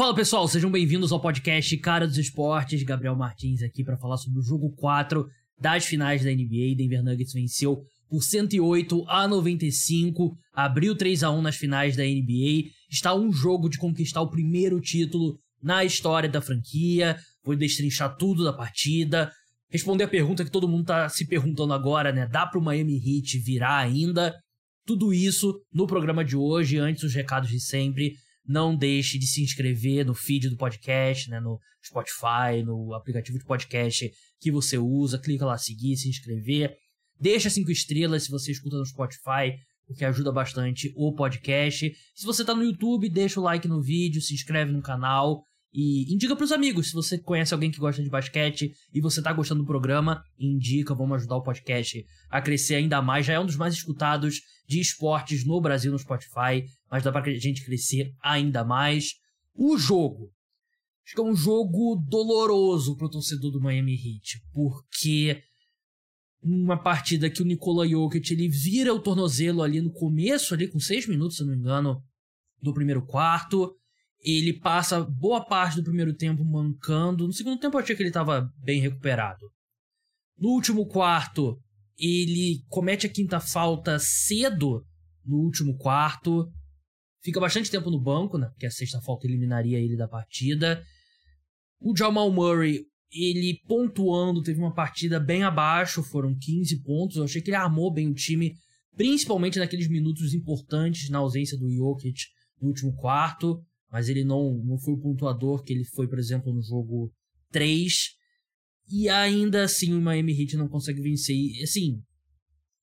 Fala pessoal, sejam bem-vindos ao podcast Cara dos Esportes. Gabriel Martins aqui para falar sobre o jogo 4 das finais da NBA. Denver Nuggets venceu por 108 a 95, abriu 3 a 1 nas finais da NBA. Está um jogo de conquistar o primeiro título na história da franquia. Vou destrinchar tudo da partida, responder a pergunta que todo mundo tá se perguntando agora, né? Dá pro Miami Heat virar ainda? Tudo isso no programa de hoje, antes os recados de sempre. Não deixe de se inscrever no feed do podcast, né, no Spotify, no aplicativo de podcast que você usa. Clica lá seguir, se inscrever. Deixa cinco estrelas se você escuta no Spotify, porque ajuda bastante o podcast. Se você está no YouTube, deixa o like no vídeo, se inscreve no canal. E indica para os amigos, se você conhece alguém que gosta de basquete e você tá gostando do programa, indica, vamos ajudar o podcast a crescer ainda mais. Já é um dos mais escutados de esportes no Brasil no Spotify, mas dá pra gente crescer ainda mais. O jogo. Acho que é um jogo doloroso pro torcedor do Miami Heat, porque uma partida que o Nikola Jokic ele vira o tornozelo ali no começo, ali com seis minutos, se não me engano, do primeiro quarto ele passa boa parte do primeiro tempo mancando. No segundo tempo eu achei que ele estava bem recuperado. No último quarto, ele comete a quinta falta cedo no último quarto. Fica bastante tempo no banco, né? Porque a sexta falta eliminaria ele da partida. O Jamal Murray, ele pontuando, teve uma partida bem abaixo, foram 15 pontos. Eu achei que ele armou bem o time, principalmente naqueles minutos importantes na ausência do Jokic no último quarto mas ele não, não foi o pontuador que ele foi, por exemplo, no jogo 3. E ainda assim o Miami Heat não consegue vencer. E, assim,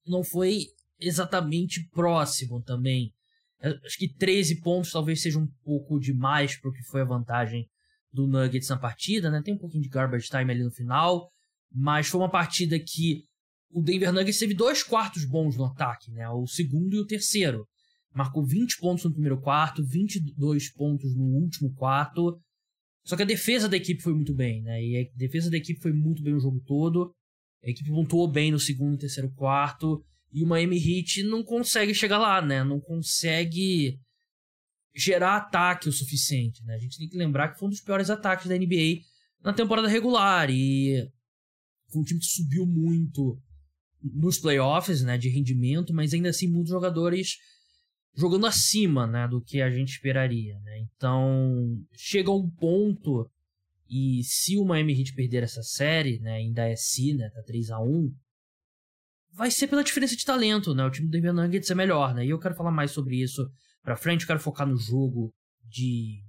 não foi exatamente próximo também. Acho que 13 pontos talvez seja um pouco demais para o que foi a vantagem do Nuggets na partida, né? Tem um pouquinho de garbage time ali no final, mas foi uma partida que o Denver Nuggets teve dois quartos bons no ataque, né? O segundo e o terceiro marcou 20 pontos no primeiro quarto, 22 pontos no último quarto. Só que a defesa da equipe foi muito bem, né? E a defesa da equipe foi muito bem o jogo todo. A equipe pontuou bem no segundo e terceiro quarto. E o Miami Heat não consegue chegar lá, né? Não consegue gerar ataque o suficiente, né? A gente tem que lembrar que foi um dos piores ataques da NBA na temporada regular. E foi um time que subiu muito nos playoffs, né? De rendimento, mas ainda assim muitos jogadores jogando acima né, do que a gente esperaria. Né? Então, chega um ponto, e se o Miami Heat perder essa série, né, ainda é se, né, tá 3 a 1 vai ser pela diferença de talento, né? O time do Denver Nuggets é melhor, né? E eu quero falar mais sobre isso pra frente, eu quero focar no jogo de...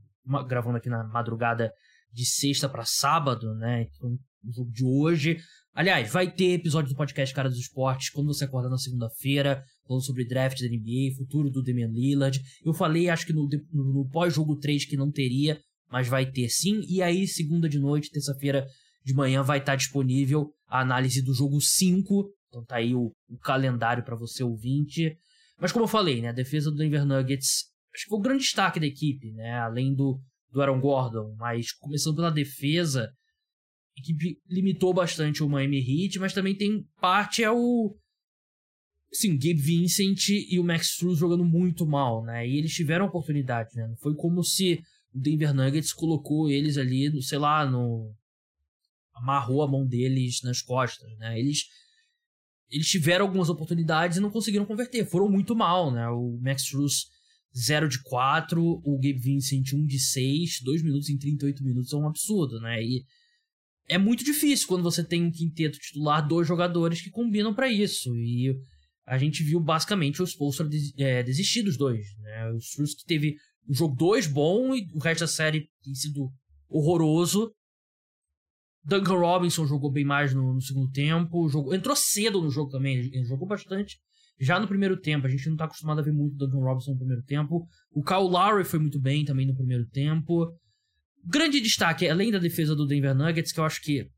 gravando aqui na madrugada de sexta para sábado, né? Então, o jogo de hoje. Aliás, vai ter episódio do podcast Cara dos Esportes quando você acordar na segunda-feira falando sobre draft da NBA, futuro do Damian Lillard. Eu falei, acho que no, no, pós-jogo 3 que não teria, mas vai ter sim. E aí, segunda de noite, terça-feira de manhã, vai estar disponível a análise do jogo 5. Então tá aí o, o calendário para você ouvinte. Mas como eu falei, né, a defesa do Denver Nuggets, acho que foi o grande destaque da equipe, né, além do, do Aaron Gordon. Mas começando pela defesa, a equipe limitou bastante o Miami Heat, mas também tem parte é o sim, Gabe Vincent e o Max Struz jogando muito mal, né? E eles tiveram oportunidade, né? Foi como se o Denver Nuggets colocou eles ali, sei lá, no amarrou a mão deles nas costas, né? Eles eles tiveram algumas oportunidades e não conseguiram converter, foram muito mal, né? O Max Struz 0 de 4, o Gabe Vincent 1 de 6, 2 minutos em 38 minutos é um absurdo, né? E é muito difícil quando você tem um quinteto titular, dois jogadores que combinam para isso. E a gente viu basicamente o Spolstra des, é, desistir dos dois. Né? O Strusk teve o jogo 2 bom e o resto da série tem sido horroroso. Duncan Robinson jogou bem mais no, no segundo tempo. Jogou, entrou cedo no jogo também, ele jogou bastante. Já no primeiro tempo, a gente não está acostumado a ver muito Duncan Robinson no primeiro tempo. O Kyle Lowry foi muito bem também no primeiro tempo. Grande destaque, além da defesa do Denver Nuggets, que eu acho que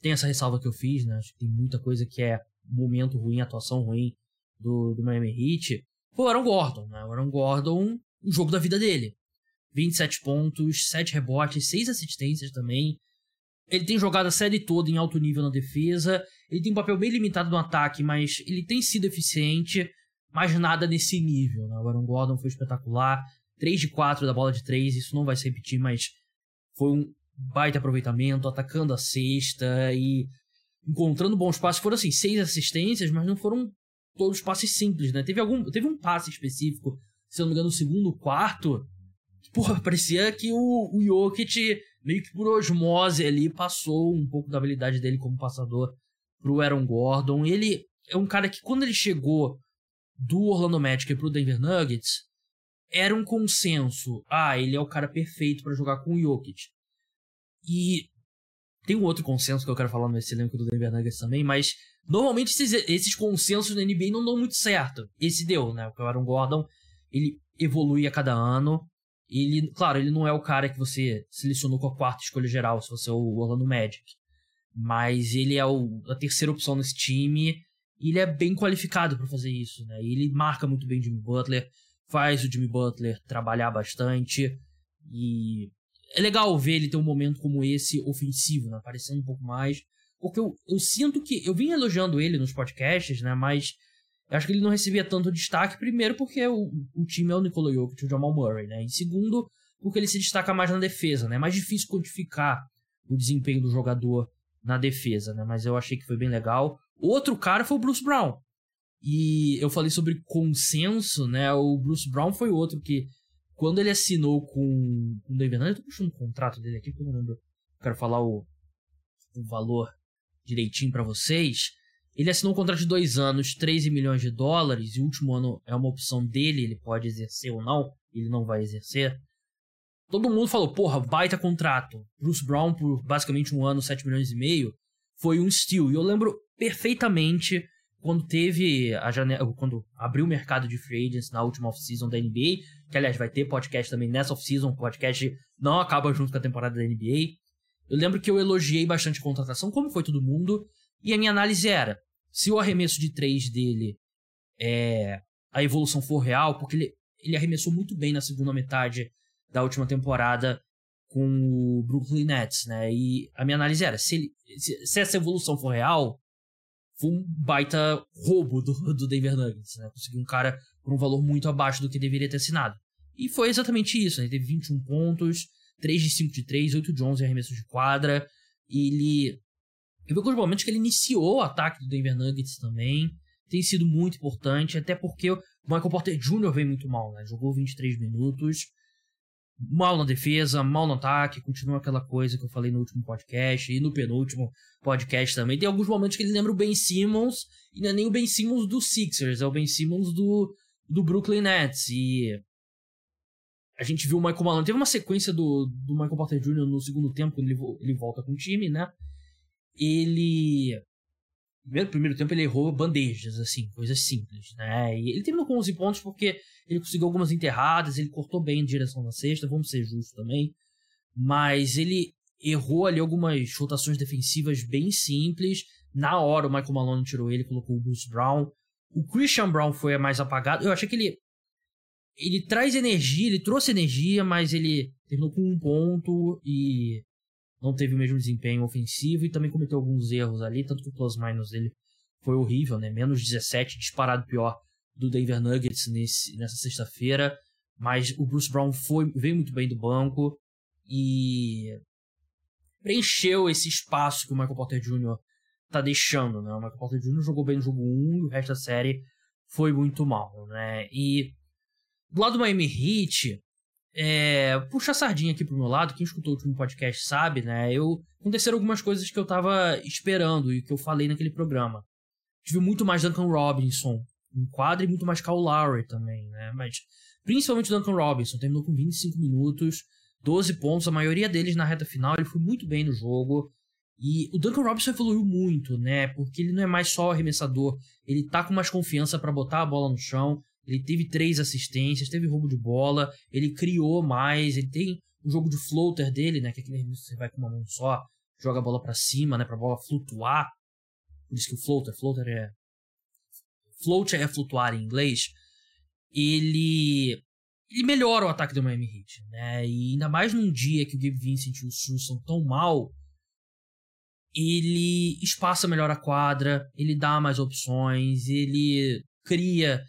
tem essa ressalva que eu fiz, né? Acho que tem muita coisa que é momento ruim, atuação ruim do, do Miami Heat, foi o Aaron Gordon, né? O Aaron Gordon, o jogo da vida dele. 27 pontos, 7 rebotes, 6 assistências também. Ele tem jogado a série toda em alto nível na defesa. Ele tem um papel bem limitado no ataque, mas ele tem sido eficiente. Mas nada nesse nível, né? O Aaron Gordon foi espetacular. 3 de 4 da bola de 3, isso não vai se repetir, mas foi um baita aproveitamento, atacando a cesta e encontrando bons passes. Foram assim, seis assistências, mas não foram todos passes simples, né? Teve algum, teve um passe específico, se não me engano, no segundo quarto, que, porra, parecia que o, o Jokic, meio que por osmose ali, passou um pouco da habilidade dele como passador pro Aaron Gordon. Ele é um cara que, quando ele chegou do Orlando Magic pro Denver Nuggets, era um consenso. Ah, ele é o cara perfeito para jogar com o Jokic. E tem um outro consenso que eu quero falar nesse elenco do Denver Nuggets também, mas normalmente esses, esses consensos na NBA não dão muito certo. Esse deu, né? O Aaron Gordon, ele evolui a cada ano. Ele, claro, ele não é o cara que você selecionou com a quarta escolha geral, se você é o Orlando Magic. Mas ele é o, a terceira opção nesse time. E ele é bem qualificado para fazer isso, né? Ele marca muito bem o Jimmy Butler, faz o Jimmy Butler trabalhar bastante. E é legal ver ele ter um momento como esse ofensivo, né? Aparecendo um pouco mais. Porque eu, eu sinto que. Eu vim elogiando ele nos podcasts, né? Mas eu acho que ele não recebia tanto destaque. Primeiro, porque o, o time é o Nikola Jokic e o Jamal Murray, né? E segundo, porque ele se destaca mais na defesa, né? É mais difícil quantificar o desempenho do jogador na defesa, né? Mas eu achei que foi bem legal. Outro cara foi o Bruce Brown. E eu falei sobre consenso, né? O Bruce Brown foi outro que quando ele assinou com, o David Nuggets, eu tô puxando o contrato dele aqui, porque eu não lembro. Quero falar o, o valor direitinho para vocês. Ele assinou um contrato de dois anos, 13 milhões de dólares, e o último ano é uma opção dele, ele pode exercer ou não, ele não vai exercer. Todo mundo falou, porra, baita contrato. Bruce Brown por basicamente um ano, 7 milhões e meio, foi um steal. E eu lembro perfeitamente quando teve a janela, quando abriu o mercado de free agents na última off-season da NBA, que aliás vai ter podcast também nessa off-season, podcast não acaba junto com a temporada da NBA. Eu lembro que eu elogiei bastante a contratação, como foi todo mundo, e a minha análise era, se o arremesso de três dele é a evolução for real, porque ele, ele arremessou muito bem na segunda metade da última temporada com o Brooklyn Nets, né? E a minha análise era, se, ele, se, se essa evolução for real, foi um baita roubo do, do Denver Nuggets, né? Conseguiu um cara por um valor muito abaixo do que deveria ter assinado. E foi exatamente isso, né? Ele teve 21 pontos, 3 de 5 de 3, 8 de 11 arremessos de quadra. Ele... Teve alguns momentos que ele iniciou o ataque do Denver Nuggets também. Tem sido muito importante, até porque o Michael Porter Jr. veio muito mal, né? Jogou 23 minutos mal na defesa, mal no ataque, continua aquela coisa que eu falei no último podcast e no penúltimo podcast também. Tem alguns momentos que ele lembra o Ben Simmons, e não é nem o Ben Simmons do Sixers, é o Ben Simmons do, do Brooklyn Nets. E a gente viu o Michael Malone. Teve uma sequência do, do Michael Porter Jr. no segundo tempo, quando ele, ele volta com o time, né? Ele primeiro, primeiro tempo ele errou bandejas, assim, coisas simples, né? E ele terminou com 11 pontos porque ele conseguiu algumas enterradas, ele cortou bem em direção na cesta, vamos ser justos também. Mas ele errou ali algumas rotações defensivas bem simples. Na hora o Michael Malone tirou ele, colocou o Bruce Brown. O Christian Brown foi mais apagado. Eu achei que ele ele traz energia, ele trouxe energia, mas ele terminou com um ponto e não teve o mesmo desempenho ofensivo e também cometeu alguns erros ali, tanto que o plus-minus dele foi horrível, né? Menos 17, disparado pior do Denver Nuggets nesse, nessa sexta-feira. Mas o Bruce Brown foi, veio muito bem do banco e preencheu esse espaço que o Michael Porter Jr. tá deixando, né? O Michael Porter Jr. jogou bem no jogo 1 e o resto da série foi muito mal, né? E do lado do Miami Heat, é, puxa a sardinha aqui pro meu lado, quem escutou o último podcast sabe, né? Eu aconteceram algumas coisas que eu tava esperando e que eu falei naquele programa. Tive muito mais Duncan Robinson em quadra e muito mais Kyle Lowry também, né? Mas principalmente Duncan Robinson, terminou com 25 minutos, 12 pontos, a maioria deles na reta final, ele foi muito bem no jogo. E o Duncan Robinson evoluiu muito, né? Porque ele não é mais só arremessador, ele tá com mais confiança para botar a bola no chão, ele teve três assistências, teve roubo de bola, ele criou mais, ele tem um jogo de floater dele, né? Que é aquele você vai com uma mão só, joga a bola para cima, né? Pra bola flutuar. Por isso que o floater, floater é. Float é flutuar em inglês. Ele. Ele melhora o ataque do Miami Heat, né? E ainda mais num dia que o Gabe Vincent e o Sul são tão mal, ele espaça melhor a quadra, ele dá mais opções, ele cria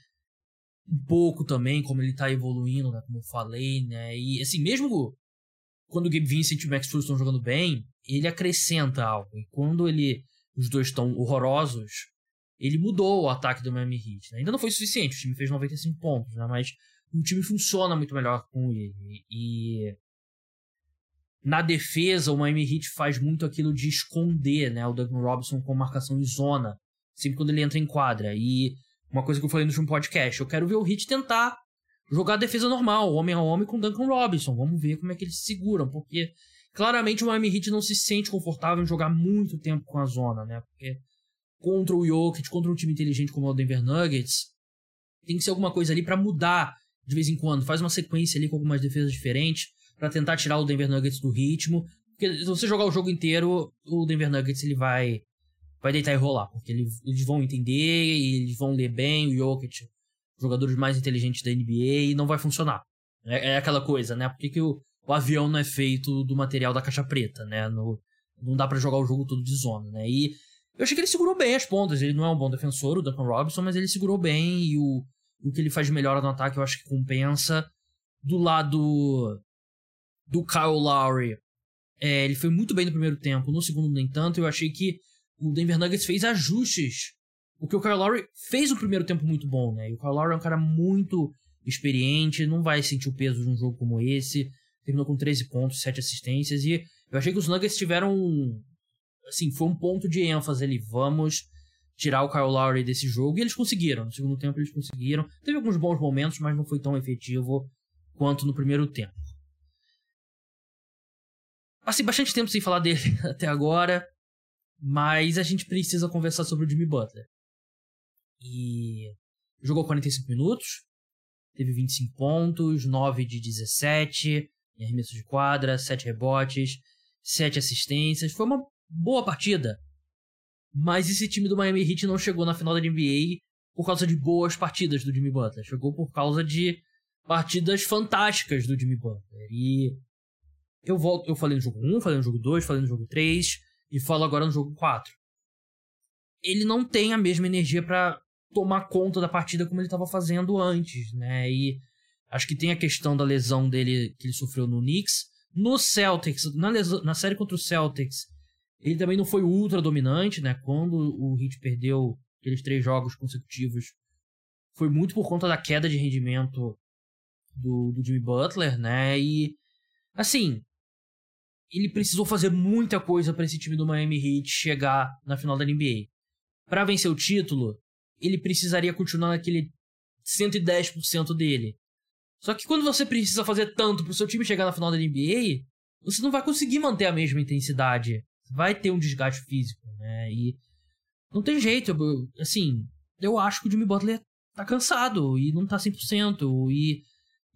um pouco também como ele tá evoluindo, né, como eu falei, né? E assim, mesmo quando o Gabe Vincent e o Max Cruz estão jogando bem, ele acrescenta algo. E quando ele os dois estão horrorosos, ele mudou o ataque do Miami Heat. Né? Ainda não foi suficiente, o time fez 95 pontos, né? Mas o time funciona muito melhor com ele. E na defesa, o Miami Heat faz muito aquilo de esconder, né, o Duncan Robinson com marcação em zona, sempre quando ele entra em quadra. E uma coisa que eu falei no último podcast, eu quero ver o Heat tentar jogar a defesa normal, homem a homem com Duncan Robinson. Vamos ver como é que eles se seguram, porque claramente o Miami Heat não se sente confortável em jogar muito tempo com a zona, né? Porque contra o Jokic, contra um time inteligente como o Denver Nuggets, tem que ser alguma coisa ali para mudar de vez em quando. Faz uma sequência ali com algumas defesas diferentes para tentar tirar o Denver Nuggets do ritmo. Porque se você jogar o jogo inteiro, o Denver Nuggets ele vai vai deitar e rolar, porque eles, eles vão entender, eles vão ler bem o Jokic, jogadores mais inteligentes da NBA, e não vai funcionar. É, é aquela coisa, né? Por que, que o, o, avião não é feito do material da caixa preta, né? No, não dá para jogar o jogo todo de zona, né? E eu achei que ele segurou bem as pontas. Ele não é um bom defensor, o Duncan Robinson, mas ele segurou bem e o, o que ele faz de melhor no ataque eu acho que compensa. Do lado do Kyle Lowry, é, ele foi muito bem no primeiro tempo, no segundo nem tanto. Eu achei que o Denver Nuggets fez ajustes. O que o Kyle Lowry fez um primeiro tempo muito bom, né? E o Kyle Lowry é um cara muito experiente, não vai sentir o peso de um jogo como esse. Terminou com 13 pontos, 7 assistências. E eu achei que os Nuggets tiveram. Assim, foi um ponto de ênfase ali. Vamos tirar o Kyle Lowry desse jogo. E eles conseguiram. No segundo tempo eles conseguiram. Teve alguns bons momentos, mas não foi tão efetivo quanto no primeiro tempo. Passei bastante tempo sem falar dele até agora. Mas a gente precisa conversar sobre o Jimmy Butler. E jogou 45 minutos, teve 25 pontos, 9 de 17 em arremesso de quadra, 7 rebotes, 7 assistências. Foi uma boa partida. Mas esse time do Miami Heat não chegou na final da NBA por causa de boas partidas do Jimmy Butler. Chegou por causa de partidas fantásticas do Jimmy Butler. E eu volto, eu falei no jogo 1, falei no jogo 2, falei no jogo 3 e falo agora no jogo 4. Ele não tem a mesma energia para tomar conta da partida como ele estava fazendo antes, né? E acho que tem a questão da lesão dele que ele sofreu no Knicks. No Celtics, na, lesão, na série contra o Celtics, ele também não foi ultra dominante, né? Quando o Heat perdeu aqueles três jogos consecutivos, foi muito por conta da queda de rendimento do, do Jimmy Butler, né? E assim, ele precisou fazer muita coisa para esse time do Miami Heat chegar na final da NBA. Para vencer o título, ele precisaria continuar naquele 110% dele. Só que quando você precisa fazer tanto pro seu time chegar na final da NBA, você não vai conseguir manter a mesma intensidade. Vai ter um desgaste físico, né? E não tem jeito. Eu, assim, eu acho que o Jimmy Butler tá cansado e não tá 100%. E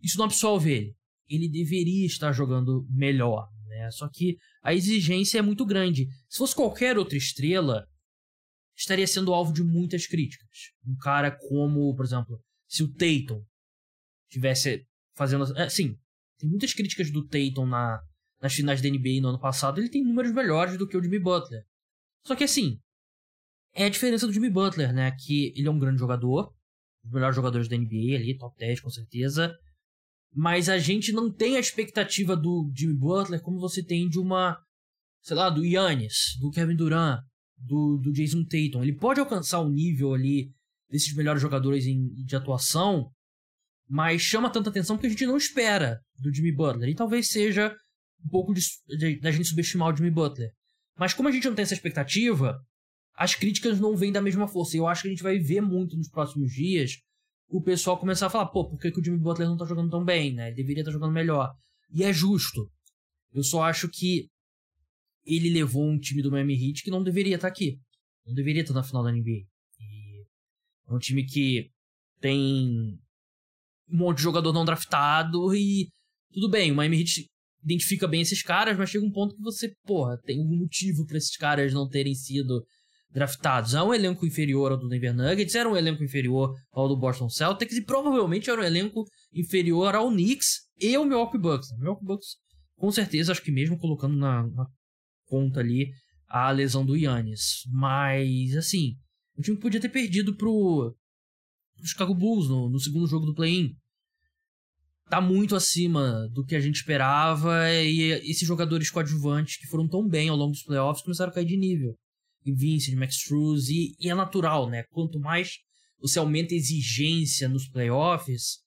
isso não absolve ele. Ele deveria estar jogando melhor? Só que a exigência é muito grande. Se fosse qualquer outra estrela, estaria sendo alvo de muitas críticas. Um cara como, por exemplo, se o Tatum tivesse fazendo. É, sim, tem muitas críticas do Tatum na, nas finais da NBA no ano passado. Ele tem números melhores do que o Jimmy Butler. Só que assim, é a diferença do Jimmy Butler, né? Que ele é um grande jogador, um dos melhores jogadores da NBA ali, top 10 com certeza mas a gente não tem a expectativa do Jimmy Butler como você tem de uma, sei lá, do Yannis, do Kevin Durant, do, do Jason Tatum. Ele pode alcançar o nível ali desses melhores jogadores em, de atuação, mas chama tanta atenção porque a gente não espera do Jimmy Butler. E talvez seja um pouco da gente subestimar o Jimmy Butler. Mas como a gente não tem essa expectativa, as críticas não vêm da mesma força. E eu acho que a gente vai ver muito nos próximos dias o pessoal começar a falar, pô, por que, que o Jimmy Butler não tá jogando tão bem, né? Ele deveria estar tá jogando melhor. E é justo. Eu só acho que ele levou um time do Miami Heat que não deveria estar tá aqui. Não deveria estar tá na final da NBA. E é um time que tem um monte de jogador não draftado e tudo bem, o Miami Heat identifica bem esses caras, mas chega um ponto que você, porra, tem um motivo para esses caras não terem sido draftados. É um elenco inferior ao do Denver Nuggets, era um elenco inferior ao do Boston Celtics e provavelmente era um elenco inferior ao Knicks e ao Milwaukee Bucks. O Milwaukee Bucks, com certeza, acho que mesmo colocando na, na conta ali a lesão do Yannis. Mas, assim, o time podia ter perdido pro, pro Chicago Bulls no, no segundo jogo do play-in. Tá muito acima do que a gente esperava e esses jogadores coadjuvantes que foram tão bem ao longo dos playoffs começaram a cair de nível. Vincent, Max Struz, e, e é natural, né? Quanto mais você aumenta a exigência nos playoffs,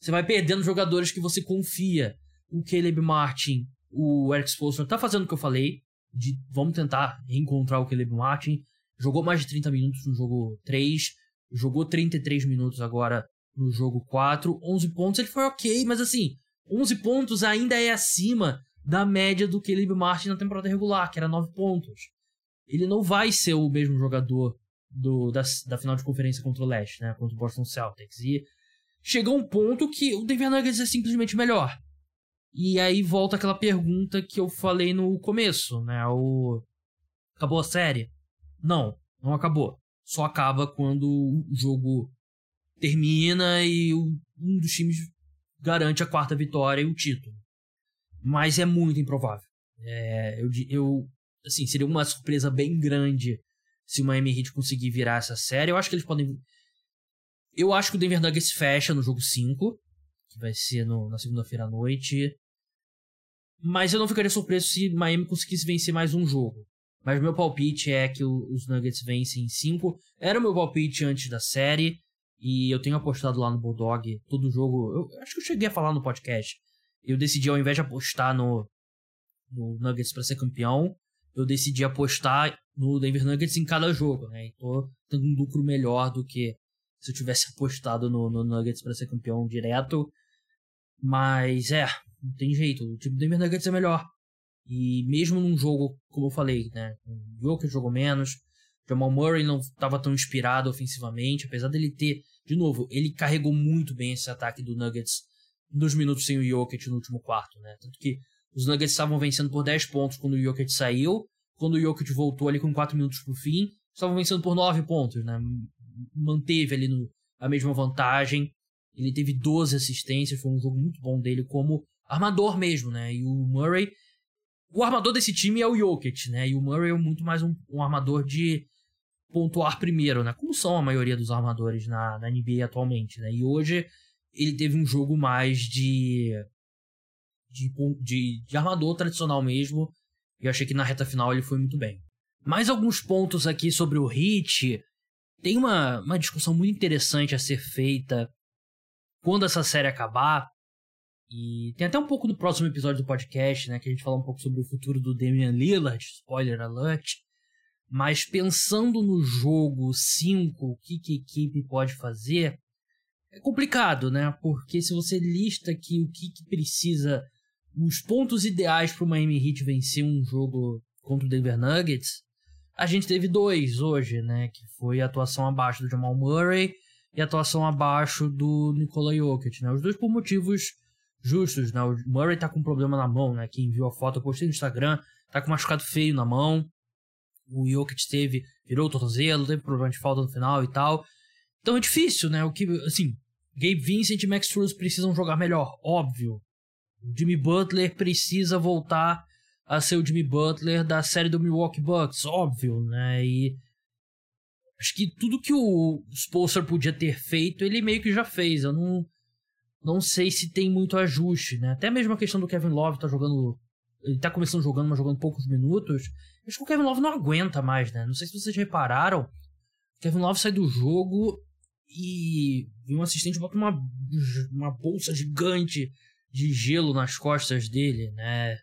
você vai perdendo jogadores que você confia. O Caleb Martin, o Eric Spoelstra tá fazendo o que eu falei, de vamos tentar reencontrar o Caleb Martin. Jogou mais de 30 minutos no jogo 3, jogou 33 minutos agora no jogo 4, 11 pontos, ele foi ok, mas assim, 11 pontos ainda é acima da média do Caleb Martin na temporada regular, que era 9 pontos. Ele não vai ser o mesmo jogador do, da, da final de conferência contra o Leste, né? Contra o Boston Celtics. E chegou um ponto que o Denver Nuggets é simplesmente melhor. E aí volta aquela pergunta que eu falei no começo, né? O acabou a série? Não, não acabou. Só acaba quando o jogo termina e um dos times garante a quarta vitória e o título. Mas é muito improvável. É, eu, eu, assim, seria uma surpresa bem grande se o Miami Heat conseguir virar essa série. Eu acho que eles podem. Eu acho que o Denver Nuggets fecha no jogo 5, que vai ser no, na segunda-feira à noite. Mas eu não ficaria surpreso se Miami conseguisse vencer mais um jogo. Mas meu palpite é que os Nuggets vencem em 5. Era o meu palpite antes da série. E eu tenho apostado lá no Bulldog todo jogo. Eu acho que eu cheguei a falar no podcast. Eu decidi, ao invés de apostar no, no Nuggets para ser campeão, eu decidi apostar no Denver Nuggets em cada jogo, né? E tô tendo um lucro melhor do que se eu tivesse apostado no, no Nuggets para ser campeão direto. Mas é, não tem jeito. O time do Denver Nuggets é melhor. E mesmo num jogo, como eu falei, né? Jogo que jogou menos. Jamal Murray não estava tão inspirado ofensivamente, apesar dele ter, de novo, ele carregou muito bem esse ataque do Nuggets nos minutos sem o Jokic no último quarto, né? Tanto que os Nuggets estavam vencendo por 10 pontos quando o Jokic saiu, quando o Jokic voltou ali com 4 minutos pro fim, estavam vencendo por 9 pontos, né? Manteve ali no, a mesma vantagem. Ele teve 12 assistências, foi um jogo muito bom dele como armador mesmo, né? E o Murray. O armador desse time é o Jokic, né? E o Murray é muito mais um, um armador de pontuar primeiro, né? Como são a maioria dos armadores na, na NBA atualmente, né? E hoje ele teve um jogo mais de, de, de, de armador tradicional mesmo. E eu achei que na reta final ele foi muito bem. Mais alguns pontos aqui sobre o Hit. Tem uma, uma discussão muito interessante a ser feita quando essa série acabar. E tem até um pouco do próximo episódio do podcast, né? Que a gente fala um pouco sobre o futuro do Damian Lillard, spoiler alert. Mas pensando no jogo 5, o que, que a equipe pode fazer, é complicado, né? Porque se você lista aqui o que, que precisa, os pontos ideais para o Miami Heat vencer um jogo contra o Denver Nuggets, a gente teve dois hoje, né? Que foi a atuação abaixo do Jamal Murray e a atuação abaixo do Nikola Jokic, né? Os dois por motivos justos, né? O Murray tá com um problema na mão, né? Quem viu a foto, eu postei no Instagram, tá com um machucado feio na mão. O Jokic teve, virou o tornozelo, teve problema de falta no final e tal. Então é difícil, né? O que, assim, Gabe Vincent e Max Struz precisam jogar melhor, óbvio. Jimmy Butler precisa voltar a ser o Jimmy Butler da série do Milwaukee Bucks, óbvio, né? E acho que tudo que o Spolster podia ter feito, ele meio que já fez. Eu não não sei se tem muito ajuste, né? Até mesmo a questão do Kevin Love tá jogando. Ele tá começando jogando, mas jogando poucos minutos. Acho que o Kevin Love não aguenta mais, né? Não sei se vocês repararam. O Kevin Love sai do jogo e um assistente bota uma, uma bolsa gigante de gelo nas costas dele, né?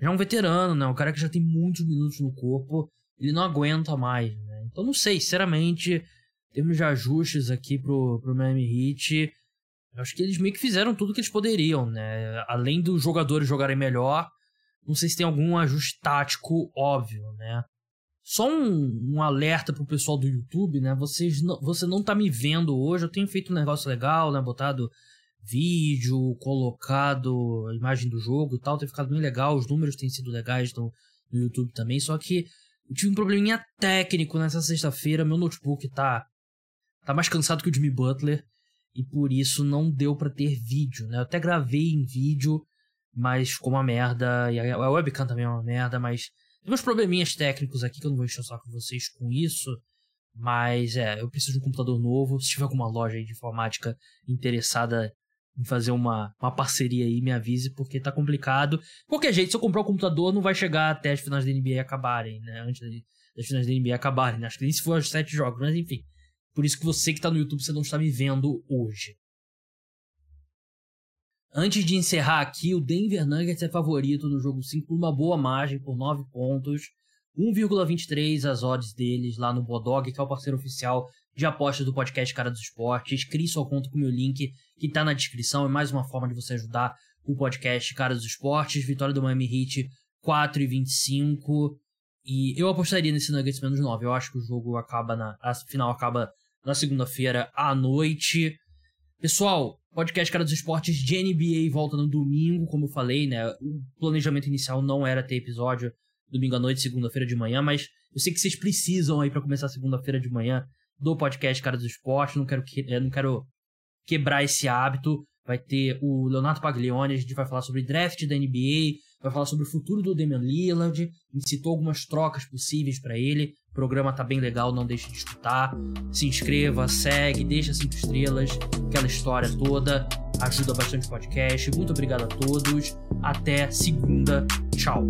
Já é um veterano, né? Um cara que já tem muitos minutos no corpo. Ele não aguenta mais, né? Então não sei, sinceramente, termos de ajustes aqui pro, pro Miami Heat acho que eles meio que fizeram tudo que eles poderiam, né? Além dos jogadores jogarem melhor, não sei se tem algum ajuste tático óbvio, né? Só um, um alerta pro pessoal do YouTube, né? Vocês não, você não tá me vendo hoje, eu tenho feito um negócio legal, né? Botado vídeo, colocado imagem do jogo e tal, tem ficado bem legal, os números têm sido legais no, no YouTube também, só que eu tive um probleminha técnico nessa sexta-feira, meu notebook tá, tá mais cansado que o Jimmy Butler, e por isso não deu para ter vídeo, né? Eu até gravei em vídeo, mas ficou uma merda, e a webcam também é uma merda, mas tem uns probleminhas técnicos aqui que eu não vou encher saco com vocês com isso, Mas é, eu preciso de um computador novo. Se tiver alguma loja de informática interessada em fazer uma, uma parceria aí, me avise, porque tá complicado. Qualquer jeito, se eu comprar o um computador, não vai chegar até as finais da NBA acabarem, né? Antes das finais da NBA acabarem, né? Acho que nem se for os sete jogos, mas enfim. Por isso que você que tá no YouTube, você não está me vendo hoje. Antes de encerrar aqui, o Denver Nuggets é favorito no jogo 5 por uma boa margem, por 9 pontos. 1,23 as odds deles lá no Bodog, que é o parceiro oficial de apostas do podcast Cara dos Esportes. Crie sua conta com o meu link que tá na descrição. É mais uma forma de você ajudar o podcast Cara dos Esportes. Vitória do Miami Heat 4,25. E eu apostaria nesse Nuggets menos 9. Eu acho que o jogo acaba na. A final acaba na segunda-feira à noite. Pessoal, podcast Cara dos Esportes de NBA volta no domingo, como eu falei, né? O planejamento inicial não era ter episódio domingo à noite, segunda-feira de manhã, mas eu sei que vocês precisam aí para começar segunda-feira de manhã do podcast Cara dos Esportes, não quero, que, eh, não quero quebrar esse hábito. Vai ter o Leonardo Paglione, a gente vai falar sobre draft da NBA, vai falar sobre o futuro do Damian Lillard, a gente citou algumas trocas possíveis para ele. O programa tá bem legal, não deixe de escutar. Se inscreva, segue, deixa cinco estrelas, aquela história toda. Ajuda bastante o podcast. Muito obrigado a todos. Até segunda. Tchau.